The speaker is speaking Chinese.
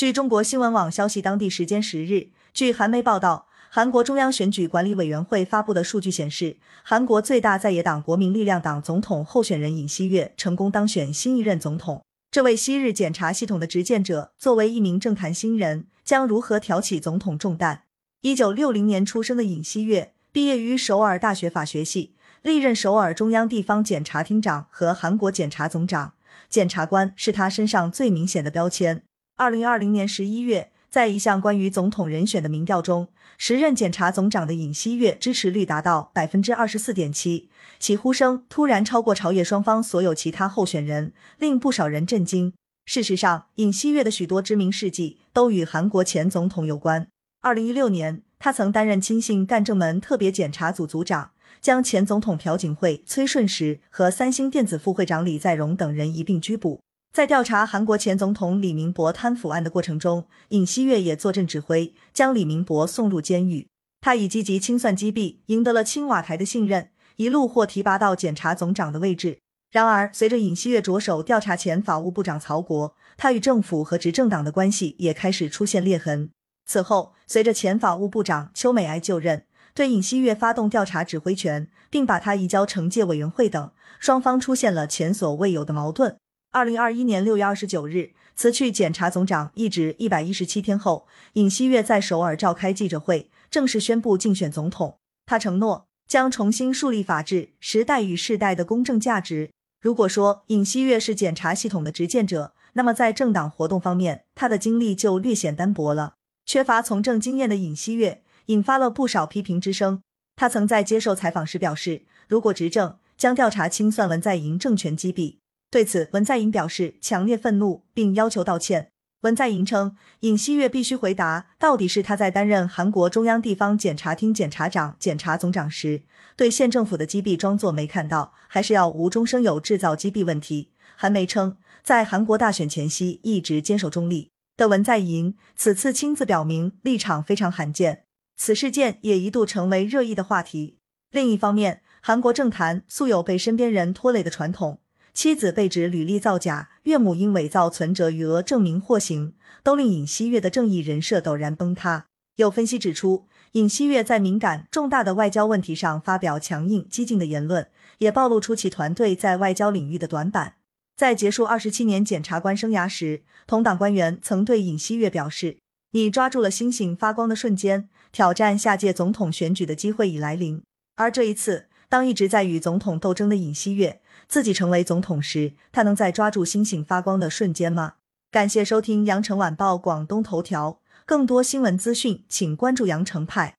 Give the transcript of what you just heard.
据中国新闻网消息，当地时间十日，据韩媒报道，韩国中央选举管理委员会发布的数据显示，韩国最大在野党国民力量党总统候选人尹锡悦成功当选新一任总统。这位昔日检察系统的执剑者，作为一名政坛新人，将如何挑起总统重担？一九六零年出生的尹锡悦，毕业于首尔大学法学系，历任首尔中央地方检察厅长和韩国检察总长。检察官是他身上最明显的标签。二零二零年十一月，在一项关于总统人选的民调中，时任检察总长的尹锡悦支持率达到百分之二十四点七，其呼声突然超过朝野双方所有其他候选人，令不少人震惊。事实上，尹锡悦的许多知名事迹都与韩国前总统有关。二零一六年，他曾担任亲信干政门特别检察组组长，将前总统朴槿惠、崔顺实和三星电子副会长李在镕等人一并拘捕。在调查韩国前总统李明博贪腐案的过程中，尹锡悦也坐镇指挥，将李明博送入监狱。他以积极清算击毙，赢得了青瓦台的信任，一路获提拔到检察总长的位置。然而，随着尹锡悦着手调查前法务部长曹国，他与政府和执政党的关系也开始出现裂痕。此后，随着前法务部长邱美爱就任，对尹锡悦发动调查指挥权，并把他移交惩戒委员会等，双方出现了前所未有的矛盾。二零二一年六月二十九日，辞去检察总长一职一百一十七天后，尹锡悦在首尔召开记者会，正式宣布竞选总统。他承诺将重新树立法治、时代与世代的公正价值。如果说尹锡悦是检察系统的执剑者，那么在政党活动方面，他的经历就略显单薄了。缺乏从政经验的尹锡悦引发了不少批评之声。他曾在接受采访时表示，如果执政，将调查清算文在寅政权击毙。对此，文在寅表示强烈愤怒，并要求道歉。文在寅称，尹锡悦必须回答，到底是他在担任韩国中央地方检察厅检察长、检察总长时，对县政府的击毙装作没看到，还是要无中生有制造击毙问题。韩媒称，在韩国大选前夕一直坚守中立的文在寅，此次亲自表明立场非常罕见。此事件也一度成为热议的话题。另一方面，韩国政坛素有被身边人拖累的传统。妻子被指履历造假，岳母因伪造存折余额证明获刑，都令尹锡悦的正义人设陡然崩塌。有分析指出，尹锡悦在敏感重大的外交问题上发表强硬激进的言论，也暴露出其团队在外交领域的短板。在结束二十七年检察官生涯时，同党官员曾对尹锡悦表示：“你抓住了星星发光的瞬间，挑战下届总统选举的机会已来临。”而这一次，当一直在与总统斗争的尹锡悦。自己成为总统时，他能在抓住星星发光的瞬间吗？感谢收听羊城晚报广东头条，更多新闻资讯，请关注羊城派。